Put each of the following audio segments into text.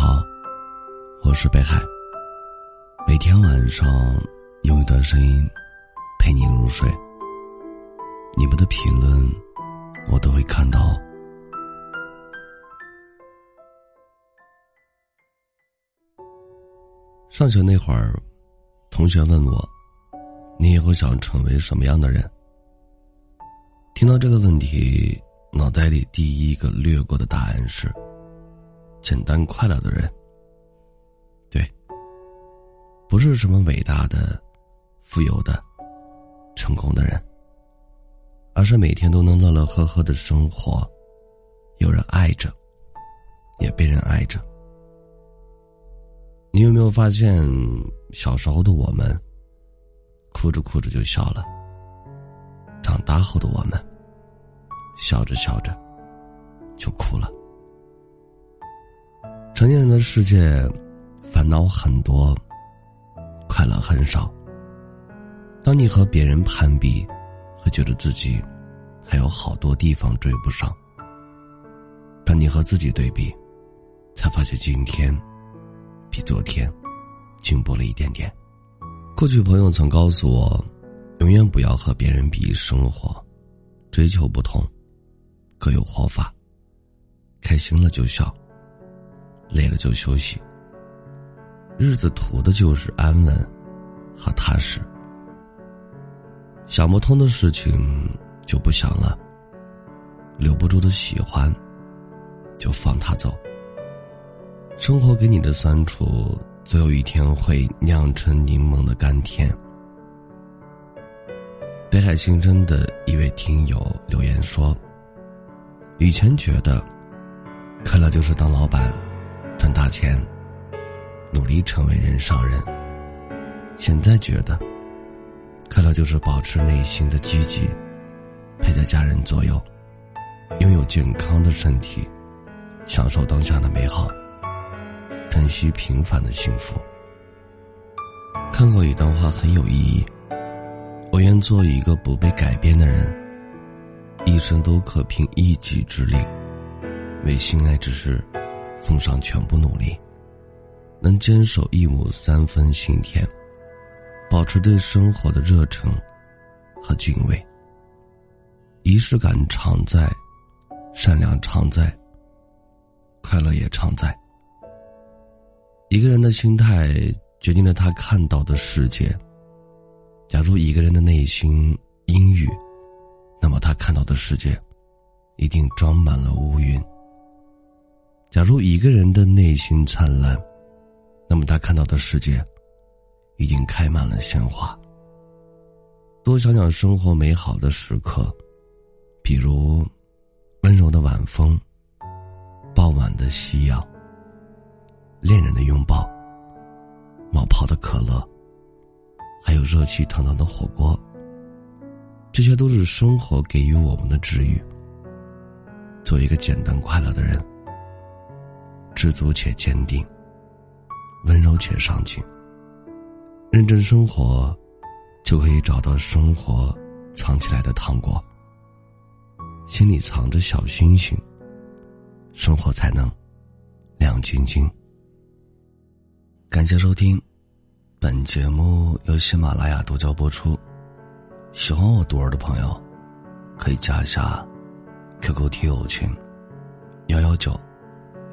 好，我是北海。每天晚上用一段声音陪你入睡。你们的评论我都会看到。上学那会儿，同学问我：“你以后想成为什么样的人？”听到这个问题，脑袋里第一个掠过的答案是：简单快乐的人。对，不是什么伟大的、富有的、成功的人，而是每天都能乐乐呵呵的生活，有人爱着，也被人爱着。你有没有发现，小时候的我们，哭着哭着就笑了；长大后的我们，笑着笑着就哭了。成年人的世界，烦恼很多，快乐很少。当你和别人攀比，会觉得自己还有好多地方追不上；当你和自己对比，才发现今天。比昨天进步了一点点。过去朋友曾告诉我，永远不要和别人比生活，追求不同，各有活法。开心了就笑，累了就休息。日子图的就是安稳和踏实。想不通的事情就不想了，留不住的喜欢就放他走。生活给你的酸楚，总有一天会酿成柠檬的甘甜。北海新生的一位听友留言说：“以前觉得，快乐就是当老板，赚大钱，努力成为人上人。现在觉得，快乐就是保持内心的积极，陪在家人左右，拥有健康的身体，享受当下的美好。”珍惜平凡的幸福。看过一段话很有意义。我愿做一个不被改变的人，一生都可凭一己之力，为心爱之事奉上全部努力，能坚守一亩三分心田，保持对生活的热忱和敬畏。仪式感常在，善良常在，快乐也常在。一个人的心态决定了他看到的世界。假如一个人的内心阴郁，那么他看到的世界一定装满了乌云。假如一个人的内心灿烂，那么他看到的世界已经开满了鲜花。多想想生活美好的时刻，比如温柔的晚风，傍晚的夕阳。恋人的拥抱，冒泡的可乐，还有热气腾腾的火锅，这些都是生活给予我们的治愈。做一个简单快乐的人，知足且坚定，温柔且上进，认真生活，就可以找到生活藏起来的糖果。心里藏着小星星，生活才能亮晶晶。感谢收听，本节目由喜马拉雅独家播出。喜欢我独儿的朋友，可以加一下 QQ 听友群幺幺九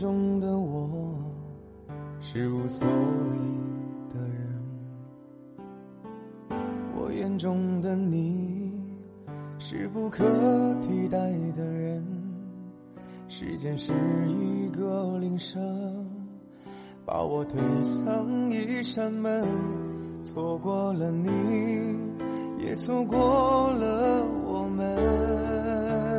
中的我是无所谓的人，我眼中的你是不可替代的人。时间是一个铃声，把我推向一扇门，错过了你，也错过了我们。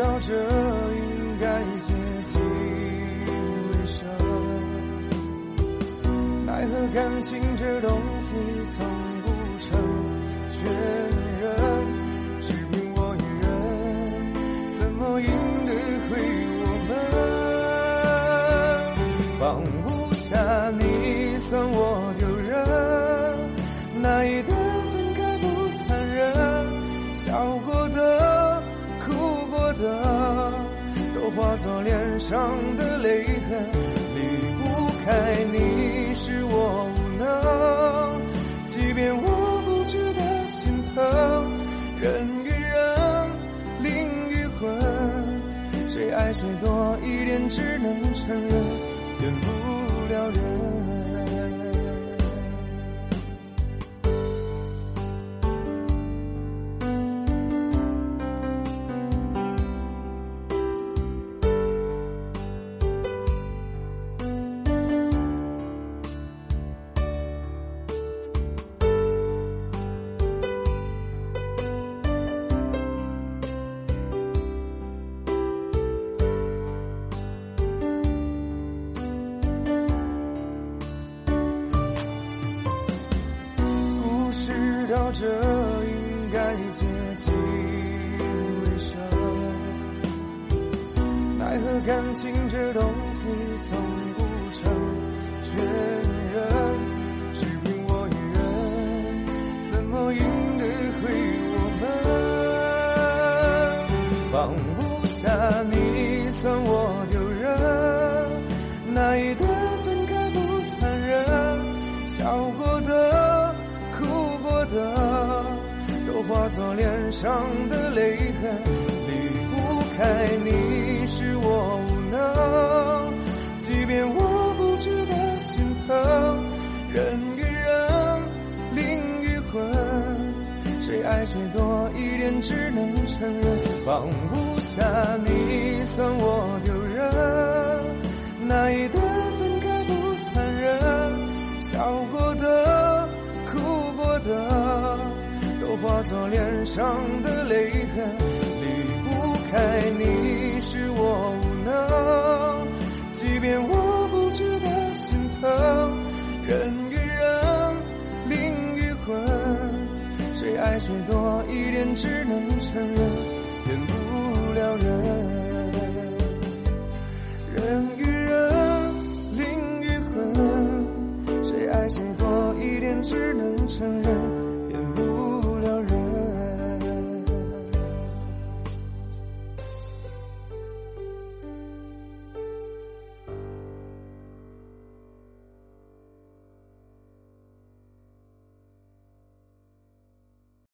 道这应该接近尾声，奈何感情这东西从不成全人，只凭我一人，怎么赢得回我们？放不下你，算我丢，作脸上的泪痕。离不开你，是我事到这应该接近尾声，奈何感情这东西从不成全人，只凭我一人，怎么赢得回我们？放不下你，算我丢的，都化作脸上的泪痕。离不开你，是我无能。即便我不值得心疼，人与人，灵与魂，谁爱谁多一点，只能承认。放不下你，算我丢人。那一化作脸上的泪痕，离不开你是我无能，即便我不值得心疼，人与人，灵与魂，谁爱谁多一点只能承认，骗不了人。